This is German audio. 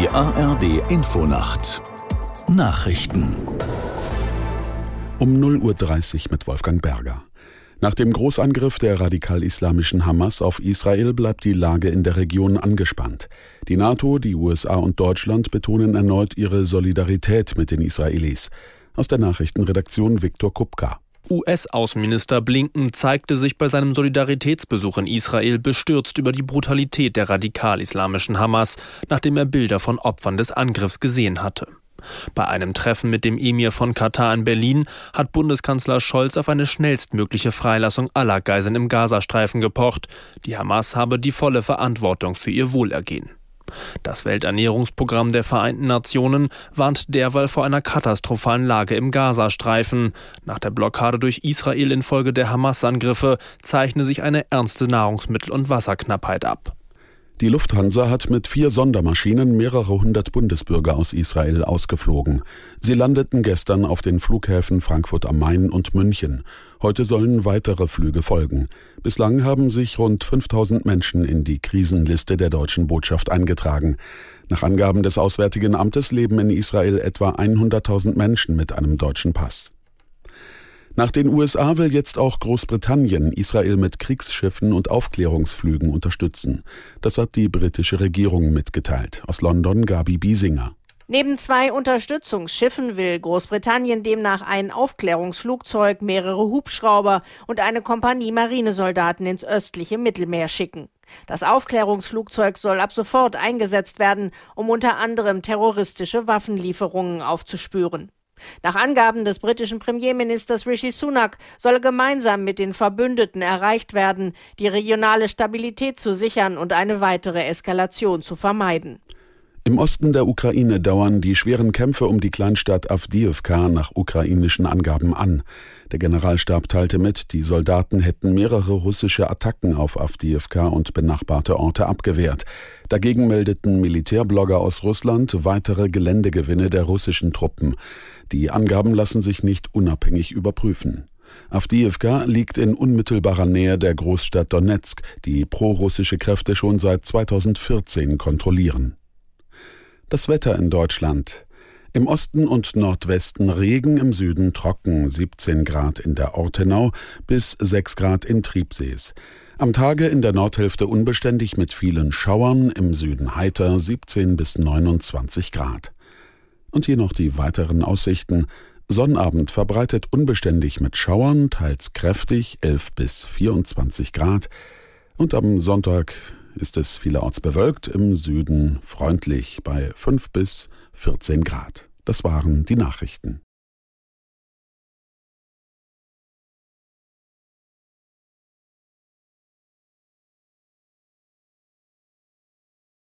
Die ARD Infonacht Nachrichten um 0.30 Uhr mit Wolfgang Berger. Nach dem Großangriff der radikal-islamischen Hamas auf Israel bleibt die Lage in der Region angespannt. Die NATO, die USA und Deutschland betonen erneut ihre Solidarität mit den Israelis. Aus der Nachrichtenredaktion Viktor Kupka. US-Außenminister Blinken zeigte sich bei seinem Solidaritätsbesuch in Israel bestürzt über die Brutalität der radikal-islamischen Hamas, nachdem er Bilder von Opfern des Angriffs gesehen hatte. Bei einem Treffen mit dem Emir von Katar in Berlin hat Bundeskanzler Scholz auf eine schnellstmögliche Freilassung aller Geiseln im Gazastreifen gepocht. Die Hamas habe die volle Verantwortung für ihr Wohlergehen. Das Welternährungsprogramm der Vereinten Nationen warnt derweil vor einer katastrophalen Lage im Gazastreifen. Nach der Blockade durch Israel infolge der Hamas-Angriffe zeichne sich eine ernste Nahrungsmittel- und Wasserknappheit ab. Die Lufthansa hat mit vier Sondermaschinen mehrere hundert Bundesbürger aus Israel ausgeflogen. Sie landeten gestern auf den Flughäfen Frankfurt am Main und München. Heute sollen weitere Flüge folgen. Bislang haben sich rund 5000 Menschen in die Krisenliste der deutschen Botschaft eingetragen. Nach Angaben des Auswärtigen Amtes leben in Israel etwa 100.000 Menschen mit einem deutschen Pass. Nach den USA will jetzt auch Großbritannien Israel mit Kriegsschiffen und Aufklärungsflügen unterstützen. Das hat die britische Regierung mitgeteilt. Aus London Gabi Biesinger. Neben zwei Unterstützungsschiffen will Großbritannien demnach ein Aufklärungsflugzeug, mehrere Hubschrauber und eine Kompanie Marinesoldaten ins östliche Mittelmeer schicken. Das Aufklärungsflugzeug soll ab sofort eingesetzt werden, um unter anderem terroristische Waffenlieferungen aufzuspüren. Nach Angaben des britischen Premierministers Rishi Sunak solle gemeinsam mit den Verbündeten erreicht werden, die regionale Stabilität zu sichern und eine weitere Eskalation zu vermeiden. Im Osten der Ukraine dauern die schweren Kämpfe um die Kleinstadt Avdiivka nach ukrainischen Angaben an. Der Generalstab teilte mit, die Soldaten hätten mehrere russische Attacken auf Avdiivka und benachbarte Orte abgewehrt. Dagegen meldeten Militärblogger aus Russland weitere Geländegewinne der russischen Truppen. Die Angaben lassen sich nicht unabhängig überprüfen. Avdiivka liegt in unmittelbarer Nähe der Großstadt Donetsk, die prorussische Kräfte schon seit 2014 kontrollieren. Das Wetter in Deutschland. Im Osten und Nordwesten Regen, im Süden trocken, 17 Grad in der Ortenau bis 6 Grad in Triebsees. Am Tage in der Nordhälfte unbeständig mit vielen Schauern, im Süden heiter 17 bis 29 Grad. Und hier noch die weiteren Aussichten. Sonnabend verbreitet unbeständig mit Schauern, teils kräftig 11 bis 24 Grad. Und am Sonntag ist es vielerorts bewölkt, im Süden freundlich bei 5 bis 14 Grad. Das waren die Nachrichten.